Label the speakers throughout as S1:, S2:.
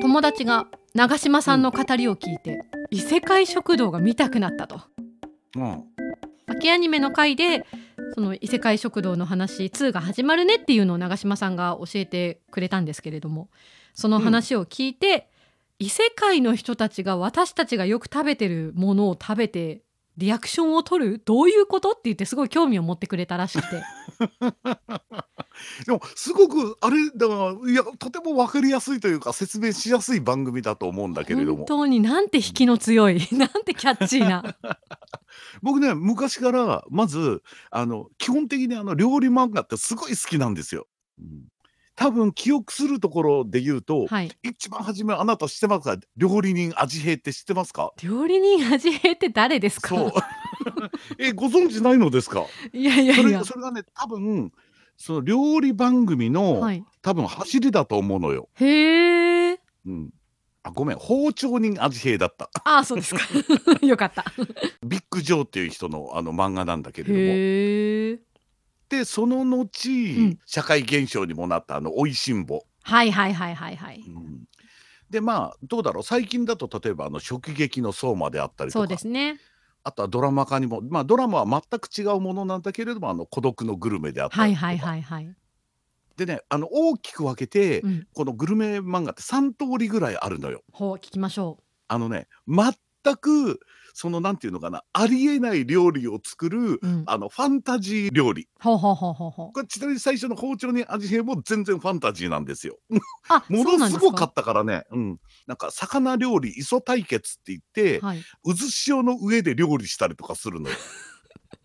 S1: 友達が長嶋さんの語りを聞いて、異世界食堂が見たくなったと。
S2: うん
S1: 秋アニメの回でその異世界食堂の話2が始まるねっていうのを長嶋さんが教えてくれたんですけれどもその話を聞いて、異世界の人たちが私たちがよく食べてるものを食べてリアクションを取るどういうこと？って言ってすごい興味を持ってくれたらしくて。
S2: でもすごくあれだからいやとても分かりやすいというか説明しやすい番組だと思うんだけれども。
S1: 本当になんて引きの強い なんてキャッチーな。
S2: 僕ね昔からまずあの基本的にあの料理漫画ってすごい好きなんですよ。うん多分記憶するところで言うと、
S1: はい。
S2: 一番初めあなた知ってますか？料理人味平って知ってますか？
S1: 料理人味平って誰ですか？
S2: そう。えご存知ないのですか？
S1: いやいや
S2: それ
S1: いや。
S2: それがね多分その料理番組の、
S1: はい。
S2: 多分走りだと思うのよ。
S1: へえ。
S2: うん、あごめん。包丁人味平だった。
S1: ああそうですか。よかった。
S2: ビッグ・ジョーっていう人のあの漫画なんだけれども。
S1: へえ。
S2: でその後、
S1: ん。
S2: 社会現象にもなったあの「おいしんぼ」
S1: はいはいはいはいはい。
S2: うん。でまあどうだろう。最近だと例えばあの「直撃の相馬」であったりと
S1: そう
S2: か
S1: ですね。
S2: あとはドラマ化にもまあドラマは全く違うものなんだけれども「あの孤独のグルメ」であったりとか、
S1: はいはいはいはい、
S2: でねあの大きく分けて、
S1: うん、
S2: このグルメ漫画って3通りぐらいあるのよ。
S1: ほう聞きましょ
S2: あのね全くそのなんていうのかなありえない料理を作る、
S1: う、うん、
S2: あのファンタジー料理。これちなみに最初の包丁に味変も全然ファンタジーなんですよ。
S1: あ
S2: ものすごかったからね、うん、なんか魚料理磯対決って言って、
S1: はい、
S2: 渦潮の上で料理したりとかするのよ。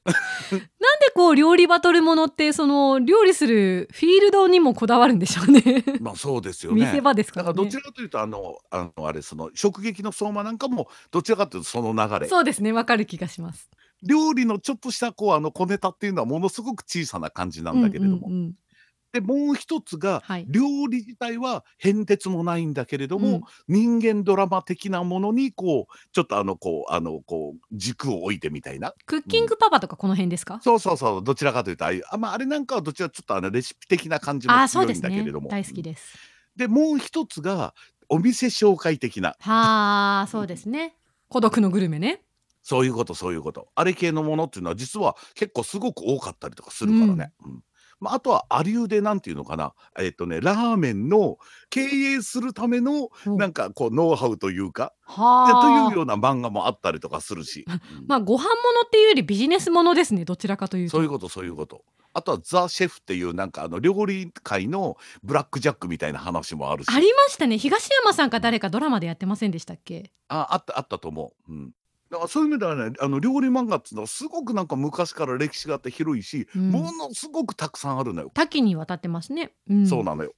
S1: なんでこう料理バトルものってその料理するフィールドにもこだわるんでしょうね。
S2: まあそうですよね。
S1: 見せ場ですか
S2: だからら
S1: ね
S2: どちらかというとあのあのあれその直撃の相馬なんかもどちらかというとその流れ。
S1: そうですね。わかる気がします。
S2: 料理のちょっとしたこうあの小ネタっていうのはものすごく小さな感じなんだけれども、
S1: うんうんうん
S2: でもう一つが、
S1: はい。
S2: 料理自体は変哲もないんだけれども、
S1: うん。
S2: 人間ドラマ的なものにこうちょっとあのこうあのこう軸を置いてみたいな。
S1: クッキングパパとかこの辺ですか、
S2: そうそうそうどちらかというとああまあ、あれなんかはどちらちょっとあのレシピ的な感じも強いんだけれども。
S1: 大好きです。
S2: でもう一つがお店紹介的な。
S1: はあそうですね。孤独のグルメね。
S2: そういうことそういうこと。あれ系のものっていうのは実は結構すごく多かったりとかするからね。うんまあ、あとはありゅうでなんていうのかな。えっ、とねラーメンの経営するための
S1: うん。
S2: なんかこうノウハウというか。でと
S1: はあ。
S2: いうような漫画もあったりとかするし、うん。
S1: まあご飯ものっていうよりビジネスものですねどちらかというと。
S2: そういうことそういうこと。あとはザ・シェフっていうなんかあの料理界のブラックジャックみたいな話もあるし。
S1: ありましたね。東山さんか誰かドラマでやってませんでしたっけ？
S2: ああったあったと思う。うんだからそういう意味ではねあの料理漫画っていうのはすごくなんか昔から歴史があって広いし、
S1: うん
S2: ものすごくたくさんあるのよ。
S1: 多岐にわたってますね、うん、
S2: そうなのよ。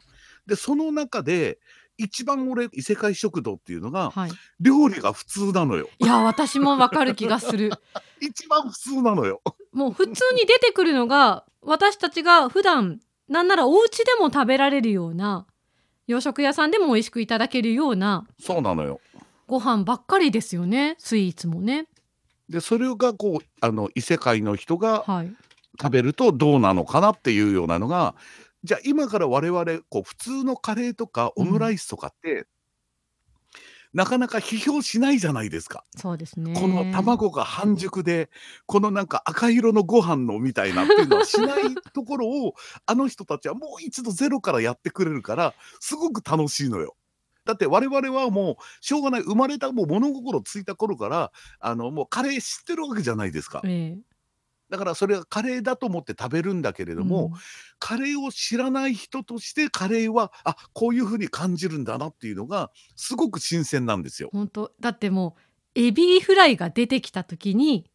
S2: でその中で一番俺異世界食堂っていうのが
S1: はい
S2: 料理が普通なのよ。
S1: いや私もわかる気がする
S2: 一番普通なのよ。
S1: もう普通に出てくるのが私たちが普段なんならお家でも食べられるような洋食屋さんでも美味しくいただけるような
S2: そうなのよ。
S1: ご飯ばっかりですよね。スイーツもね。
S2: でそれがこうあの異世界の人が
S1: はい。
S2: 食べるとどうなのかなっていうようなのがじゃあ今から我々こう普通のカレーとかオムライスとかって、なかなか批評しないじゃないですか。
S1: そうですね。
S2: この卵が半熟でこのなんか赤色のご飯のみたいなっていうのはしないところをあの人たちはもう一度ゼロからやってくれるからすごく楽しいのよ。だって我々はもうしょうがない。生まれたもう物心ついた頃からあのもうカレー知ってるわけじゃないですか。
S1: ええ。
S2: だからそれがカレーだと思って食べるんだけれども、
S1: うん。
S2: カレーを知らない人としてカレーはあこういう風に感じるんだなっていうのがすごく新鮮なんですよ。
S1: 本当。だってもうエビフライが出てきた時に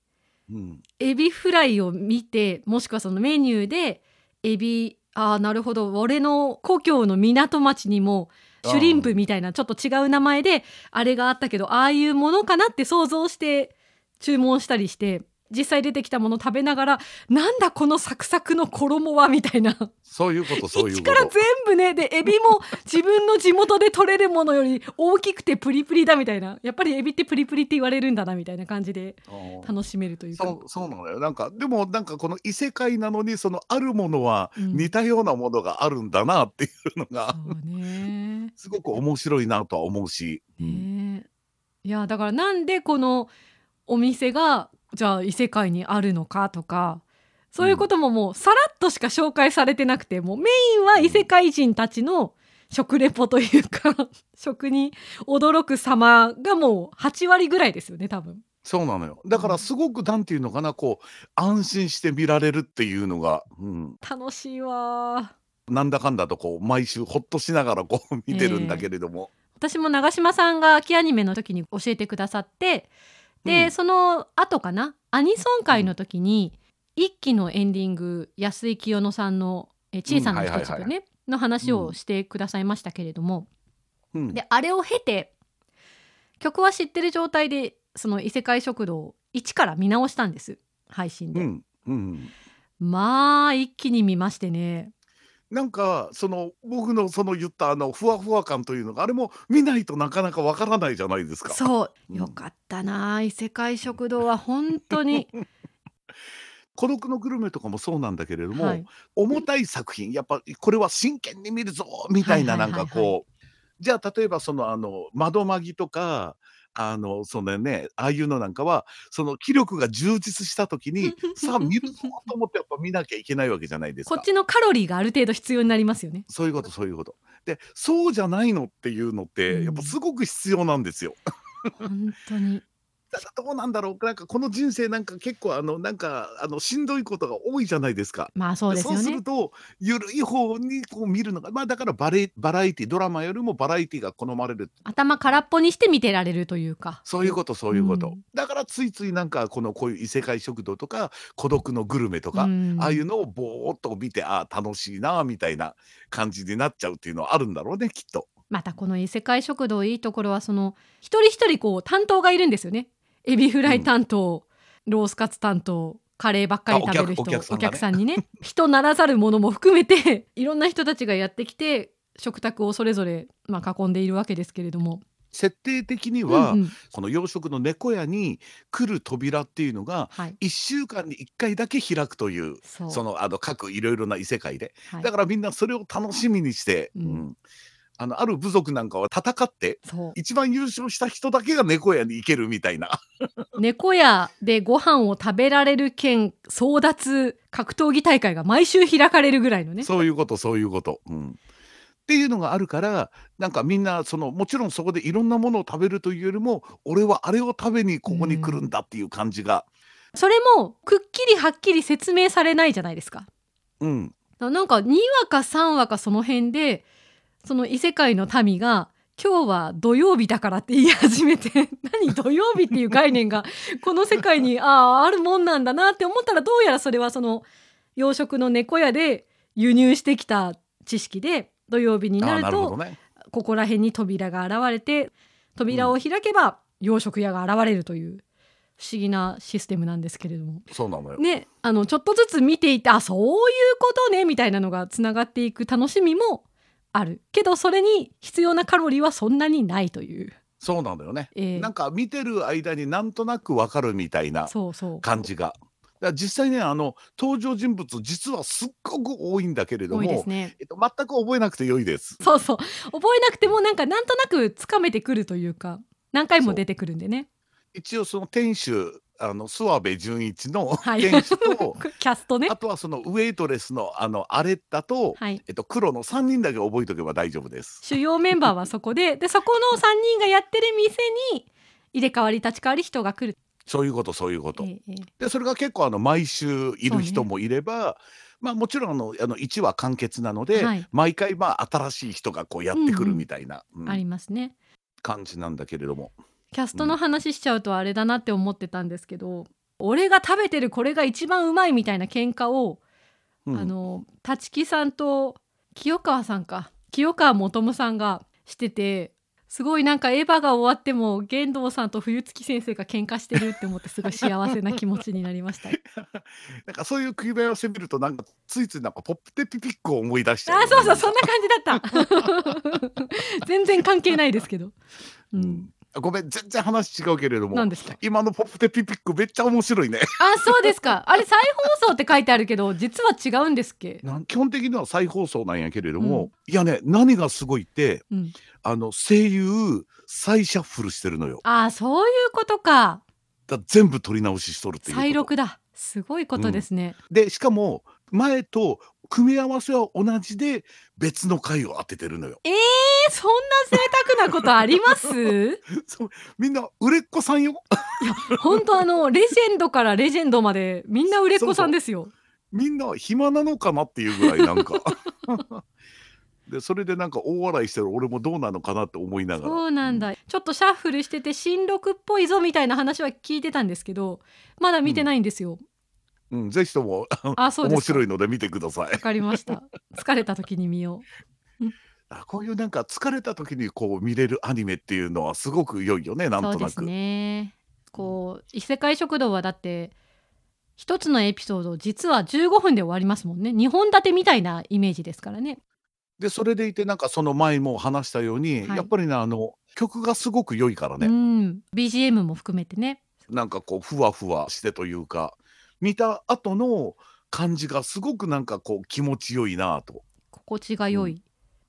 S2: うん、
S1: エビフライを見てもしくはそのメニューでエビああなるほど。俺の故郷の港町にもシュリンプみたいなちょっと違う名前であれがあったけどああいうものかなって想像して注文したりして実際出てきたもの食べながらなんだこのサクサクの衣はみたいな。
S2: そういうこと そういうこ
S1: 一から全
S2: と
S1: 部ねでエビも自分の地元で取れるものより大きくてプリプリだみたいな。やっぱりエビってプリプリって言われるんだなみたいな感じで
S2: うん
S1: 楽しめるというか。
S2: そうそうなのよ。なんかでもなんかこの異世界なのにそのあるものは
S1: うん。
S2: 似たようなものがあるんだなっていうのが、
S1: そうね。
S2: すごく面白いなとは思うし、うん。
S1: ねいやだからなんでこのお店がじゃあ異世界にあるのかとかそういうことももうさらっとしか紹介されてなくてもうメインは異世界人たちの食レポというか 食に驚く様がもう8割ぐらいですよね多分。
S2: そうなのよ。だからすごくなんていうのかなこう安心して見られるっていうのが、うん、
S1: 楽しいわ。
S2: なんだかんだとこう毎週ほっとしながらこう見てるんだけれども、
S1: 私も長嶋さんが秋アニメの時に教えてくださってで、
S2: うん。
S1: その後かな？アニソン会の時に、一期のエンディング安井清乃さんの「え小さな一つ」と
S2: うんはいはい
S1: ねの話をしてくださいましたけれども、
S2: うん。
S1: であれを経て曲は知ってる状態でその異世界食堂を一から見直したんです配信で、
S2: うんうん、
S1: まあ一気に見ましてね
S2: なんかその僕のその言ったあのふわふわ感というのがあれも見ないとなかなかわからないじゃないですか。
S1: そう。
S2: うん。
S1: よかったな異世界食堂は本当に。
S2: 孤独のグルメとかもそうなんだけれども、
S1: はい。
S2: 重たい作品やっぱこれは真剣に見るぞみたいなないん
S1: ははいはいはい。
S2: かこう。じゃあ例えばそのあの窓マギとかあのそのねああいうのなんかはその気力が充実した時にさあ見るぞと思ってやっぱ見なきゃいけないわけじゃないですか
S1: こっ。ちのカロリーがある程度必要になりますよね
S2: そういうことそういうこと。でそうじゃないのっていうのって、
S1: うん
S2: やっぱすごく必要なんですよ。
S1: 本当に
S2: だからどうなんだろう。なんかこの人生なんか結構あのなんかあのしんどいことが多いじゃないですか。
S1: まあそうですよね。
S2: そうするとゆるい方にこう見るのがまあだからバレバラエティドラマよりもバラエティが好まれる。
S1: 頭空っぽにして見てられるというか。
S2: そういうことそういうこと、
S1: うん。
S2: だからついついなんかこのこういう異世界食堂とか孤独のグルメとか、
S1: うん。
S2: ああいうのをぼーっと見てああ楽しいなみたいな感じになっちゃうっていうのはあるんだろうねきっと。
S1: またこの異世界食堂いいところはその一人一人こう担当がいるんですよねエビフライ担当、ロースカツ担当カレーばっかり食べる人
S2: あお客お客さんがね。
S1: さんにね 人ならざるものも含めて いろんな人たちがやってきて食卓をそれぞれ、まあ、囲んでいるわけですけれども、
S2: 設定的には、
S1: うんうん。
S2: この養殖の猫屋に来る扉っていうのが
S1: はい、
S2: 1週間に1回だけ開くという
S1: そう。
S2: そのあの各いろいろな異世界で、
S1: はい。
S2: だからみんなそれを楽しみにして、
S1: うん。
S2: うんあのある部族なんかは戦って一番優勝した人だけが猫屋に行けるみたいな。
S1: 猫屋でご飯を食べられる兼争奪格闘技大会が毎週開かれるぐらいのね。
S2: そういうことそういうこと。うん。っていうのがあるからなんかみんなそのもちろんそこでいろんなものを食べるというよりも俺はあれを食べにここに来るんだっていう感じが、
S1: それもくっきりはっきり説明されないじゃないですか。
S2: うん、
S1: ななんか2話か3話かその辺でその異世界の民が今日は土曜日だからって言い始めて 何土曜日っていう概念が この世界にあああるもんなんだなって思ったらどうやらそれはその養殖の猫屋で輸入してきた知識で土曜日になると。ここら辺に扉が現れて扉を開けば養殖屋が現れるという不思議なシステムなんですけれども。
S2: そうなのよ。
S1: ね、あのちょっとずつ見ていてあそういうことねみたいなのがつながっていく楽しみもある。けどそれに必要なカロリーはそんなにないという、
S2: そうなのよね。
S1: えー
S2: なんか見てる間になんとなくわかるみたいな
S1: そうそう。
S2: 感じが。だから実際ねあの登場人物実はすっごく多いんだけれども
S1: す、ね。
S2: えっと、全く覚えなくて良いです。
S1: そうそう。覚えなくてもなんかなんとなくつかめてくるというか何回も出てくるんでね。
S2: 一応その店主あの諏訪部純一の
S1: はい。
S2: 店主と、
S1: キャストね。
S2: あとはそのウェイトレスのあのアレッタと、
S1: はい。
S2: えっと、黒の3人だけ覚えておけば大丈夫です。
S1: 主要メンバーはそこででそこの3人がやってる店に入れ替わり立ち替わり人が来る、
S2: そういうことそういうこと。
S1: ええええ。
S2: でそれが結構あの毎週いる人もいれば、まあもちろんあのあの1話完結なので、
S1: はい。
S2: 毎回まあ新しい人がこうやってくるみたいな、うん。
S1: ありますね。
S2: 感じなんだけれども。
S1: キャストの話しちゃうとあれだなって思ってたんですけど、俺が食べてるこれが一番うまいみたいな喧嘩を、
S2: うん
S1: あの立木さんと清川さんか清川元夢さんがしててすごいなんかエヴァが終わっても玄道さんと冬月先生が喧嘩してるって思ってすごい幸せな気持ちになりました。
S2: なんかそういう組み合わせ見るとなんかついついなんかポップテピピックを思い出しちゃうよね、
S1: あそうそうそんな感じだった。全然関係ないですけど。う
S2: うんん。ごめん全然話違うけれども
S1: 何ですか。
S2: 今のポップテピピックめっちゃ面白いね。
S1: あそうですか。あれ再放送って書いてあるけど実は違うんですっけ？
S2: なん基本的には再放送なんやけれども、いやね何がすごいって
S1: うん。
S2: あの声優再シャッフルしてるのよ。
S1: あそういうことか。
S2: だ全部撮り直ししとるっていう。
S1: 再録だ。すごいことですね。
S2: でしかも前と組み合わせは同じで別の回を当ててるのよ。
S1: えそんな贅沢なことあります？
S2: そうみんな売れっ子さんよ？
S1: 本当あのレジェンドからレジェンドまでみんな売れっ子さんですよ。
S2: みんな暇なのかなっていうぐらいなんか。でそれでなんか大笑いしてる俺もどうなのかなって思いながら。
S1: そうなんだ。ちょっとシャッフルしてて新録っぽいぞみたいな話は聞いてたんですけど、まだ見てないんですよ。
S2: うん、ぜひとも
S1: あ、そう。
S2: 面白いので見てください
S1: わ。かりました。疲れた時に見よ
S2: あこういうなんか疲れた時にこう見れるアニメっていうのはすごく良いよねな
S1: う。そうです
S2: んとなく。
S1: ね。こう異世界食堂はだって一つのエピソード実は15分で終わりますもんね。2本立てみたいなイメージですからね。
S2: でそれでいてなんかその前も話したように、
S1: はい
S2: やっぱりねあの曲がすごく良いからね、
S1: うん。BGM も含めてね。
S2: なんかこうふわふわしてというか見た後の感じがすごくなんかこう気持ちよいなと。
S1: 心地が良い。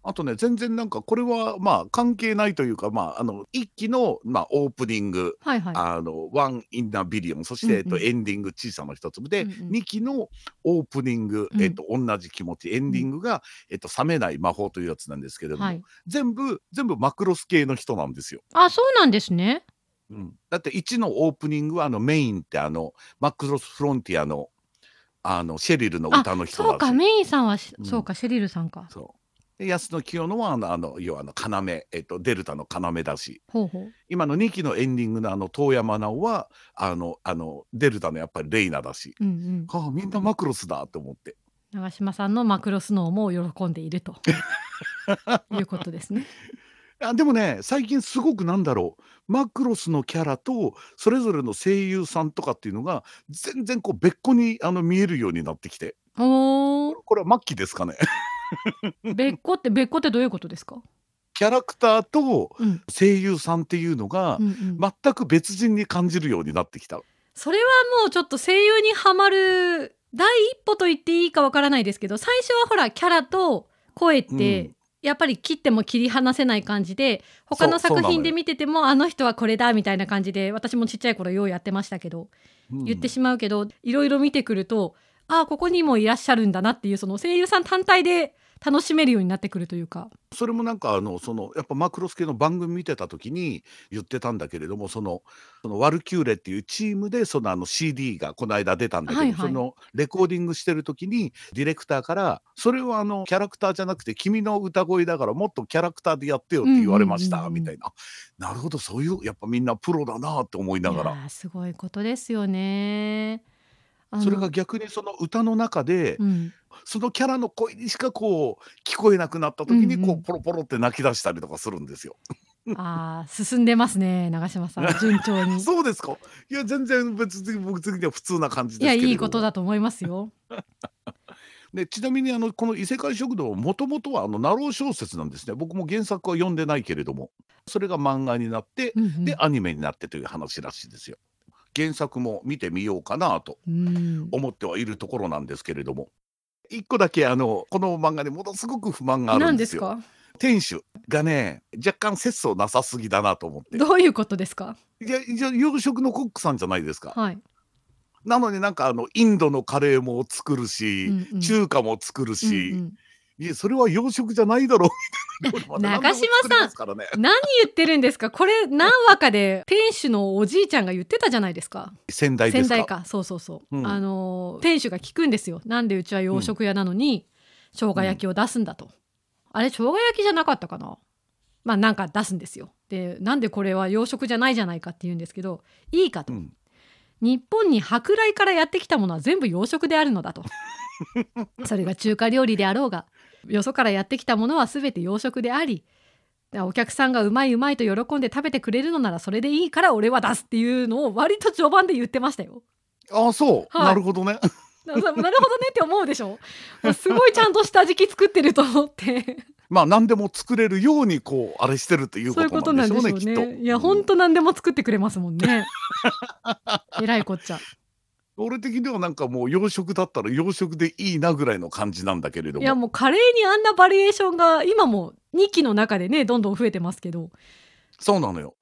S2: あとね全然なんかこれはまあ関係ないというかまああの一期のまあオープニング
S1: はいはい。
S2: あの One in a Billion そして、
S1: うんうん
S2: えっと、エンディング小さな一粒で、
S1: うんうん
S2: 2期のオープニング、
S1: うん
S2: えっと、同じ気持ちエンディングが、えっと、冷めない魔法というやつなんですけれども、
S1: はい。
S2: 全部全部マクロス系の人なんですよ。
S1: あ、そうなんですね。
S2: うん、だって1のオープニングはあのメインってあのマクロスフロンティアのあのシェリルの
S1: あ
S2: 歌の、人
S1: そうかメインさんはし、
S2: うん
S1: そうかシェリルさんか。
S2: そうで安野清野はあのあの要はあの要、えっと、デルタの要だし
S1: ほうほう。
S2: 今の2期のエンディングのあの遠山直はあのあのデルタのやっぱりレイナだし、
S1: うんうん。
S2: はあ、みんなマクロスだって思って
S1: 長嶋さんのマクロス脳も喜んでいるということですね。
S2: あでもね最近すごくなんだろうマクロスのキャラとそれぞれの声優さんとかっていうのが全然こう別個にあの見えるようになってきて
S1: お
S2: これは末期ですかね
S1: 別個って別個ってどういうことですか？
S2: キャラクターと
S1: うん
S2: 声優さんっていうのが
S1: うんうん。
S2: 全く別人に感じるようになってきた。
S1: それはもうちょっと声優にはまる第一歩と言っていいかわからないですけど、最初はほらキャラと声って、
S2: うん
S1: やっぱり切っても切り離せない感じで他の作品で見ててもあの人はこれだみたいな感じで私もちっちゃい頃ようやってましたけど
S2: うん
S1: 言ってしまうけど、いろいろ見てくるとああここにもいらっしゃるんだなっていうその声優さん単体で楽しめるようになってくるというか。
S2: それもなんかあのそのやっぱマクロス系の番組見てた時に言ってたんだけれどもそのそのワルキューレっていうチームでそのあの CD がこの間出たんだけど、
S1: はいはい
S2: そのレコーディングしてる時にディレクターから「それはあのキャラクターじゃなくて君の歌声だからもっとキャラクターでやってよ」って言われました、
S1: うんうん
S2: みたいななるほどそういうやっぱみんなプロだなって思いながら
S1: ーすごいことですよね。
S2: それが逆にその歌の中で、
S1: うん、
S2: そのキャラの声にしかこう聞こえなくなった時にこうんポロポロって泣き出したりとかするんですよ。
S1: あー進んでますね長嶋さん 順調に。
S2: そうですか？いや全然別に僕的には普通な感じ
S1: い
S2: ですけれども。
S1: やいいことだと思いますよ。
S2: でちなみにあのこの異世界食堂もともとはあのナロー小説なんですね。僕も原作は読んでないけれども、それが漫画になって、
S1: うんうん
S2: でアニメになってという話らしいですよ。原作も見てみようかなと
S1: うん。
S2: 思ってはいるところなんですけれども。一個だけあのこの漫画にものすごく不満があるんで
S1: すすか？
S2: 店主がね若干節操なさすぎだなと思って。
S1: どういうことですか？
S2: いやいや洋食のコックさんじゃないですか。
S1: はい、
S2: なのになんかあのインドのカレーも作るし、
S1: うんうん。
S2: 中華も作るし、
S1: うんうん
S2: いやそれは洋食じゃないだろう。みたいな。俺まだ
S1: 長嶋さん
S2: ね。
S1: 何言ってるんですか？これ何話かで店主のおじいちゃんが言ってたじゃないですか。
S2: 先代ですか？
S1: 先代か。そうそうそう、
S2: うん。
S1: あの店主が聞くんですよ。なんでうちは洋食屋なのに生姜焼きを出すんだと、あれ生姜焼きじゃなかったかな？まあなんか出すんですよ。でなんでこれは洋食じゃないじゃないかって言うんですけどいいかと、
S2: うん。
S1: 日本に舶来からやってきたものは全部洋食であるのだと。それが中華料理であろうがよそからやってきたものは全て洋食でありお客さんがうまいうまいと喜んで食べてくれるのならそれでいいから俺は出すっていうのを割と序盤で言ってましたよ。
S2: ああそう、
S1: はい
S2: なるほどね。
S1: ななるほどねって思うでしょすごいちゃんと下敷き作ってると思って
S2: まあ何でも作れるようにこうあれしてるというこ
S1: こととなん
S2: でしょうね
S1: でしょうね。
S2: きっと。
S1: いや
S2: うん
S1: ほんと何でも作ってくれますもんね。えらいこっちゃ。
S2: 俺的にはなんかもう洋食だったら洋食でいいなぐらいの感じなんだけれども。
S1: いやもうカレーにあんなバリエーションが今も2期の中でねどんどん増えてますけど
S2: そうなのよ。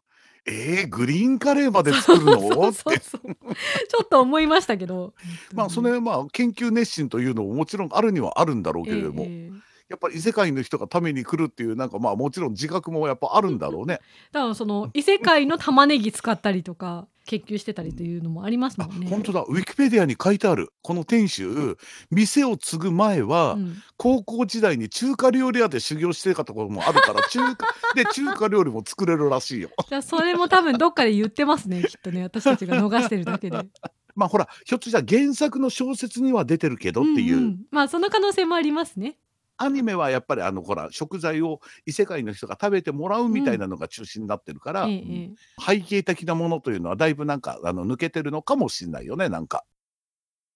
S2: えー、グリーンカレーまで作るの？って。
S1: ちょっと思いましたけど
S2: まあそれはまあ研究熱心というのももちろんあるにはあるんだろうけ
S1: え
S2: れども、
S1: えええ
S2: やっぱり異世界の人がために来るっていうなんかまあもちろん自覚もやっぱあるんだろうね。
S1: だからその異世界の玉ねぎ使ったりとか研究してたりというのもあります
S2: あ
S1: もんね。
S2: 本当だウィキペディアに書いてあるこの店主店を継ぐ前は、
S1: うん
S2: 高校時代に中華料理屋で修行してたところもあるから 中華で中華料理も作れるらしいよ。
S1: じゃあそれも多分どっかで言ってますねきっとね私たちが逃してるだけで。っ
S2: まあほらひょっとしたら原作の小説には出てるけどっていう、
S1: まあその可能性もありますね。
S2: アニメはやっぱりあのほら食材を異世界の人が食べてもらうみたいなのが中心になってるから、
S1: ええ
S2: うん。
S1: ええ。
S2: 背景的なものというのはだいぶなんかあの抜けてるのかもしれないよねなんか。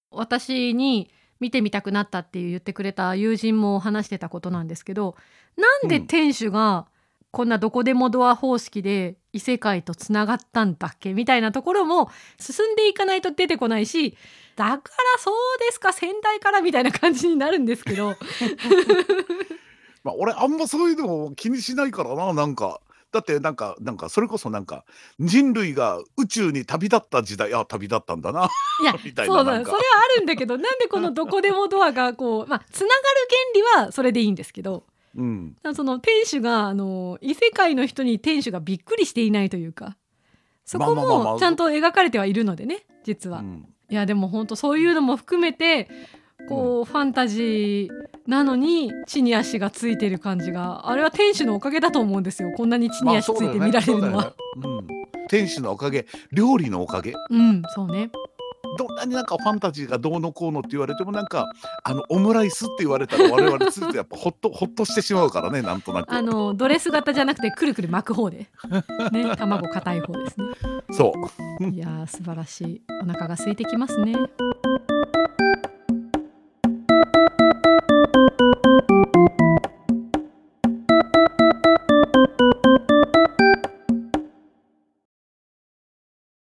S1: 私に見てみたくなったって言ってくれた友人も話してたことなんですけどなんで
S2: うん。
S1: 店主がこんなどこでもドア方式で異世界とつながったんだっけ？みたいなところも進んでいかないと出てこないしだからそうですか？先代からみたいな感じになるんですけど。
S2: まあ俺あんまそういうのも気にしないからななんか。だってなんかなんかそれこそなんか人類が宇宙に旅立った時代あ旅立ったんだな。
S1: いや
S2: みたい
S1: そうだそれはあるんだけどなんでこのどこでもドアがこうまあつながる原理はそれでいいんですけど
S2: うん。
S1: その店主があの異世界の人に店主がびっくりしていないというかそこもちゃんと描かれてはいるのでね実は。
S2: うん。
S1: いやでも本当そういうのも含めてこう、ファンタジーなのに地に足がついてる感じがあれは店主のおかげだと思うんですよ。こんなに地に足ついて見られるのは。
S2: ね。ね。うん、天使のおかげ。料理のおかげ。
S1: うんそうね
S2: どんなになんかファンタジーがどうのこうのって言われてもなんかあのオムライスって言われたら我々ついてやっぱほっとほっとしてしまうからねなんとなく
S1: あのドレス型じゃなくてくるくる巻く方でね卵硬い方ですね。
S2: そう
S1: いやー素晴らしいお腹が空いてきますね。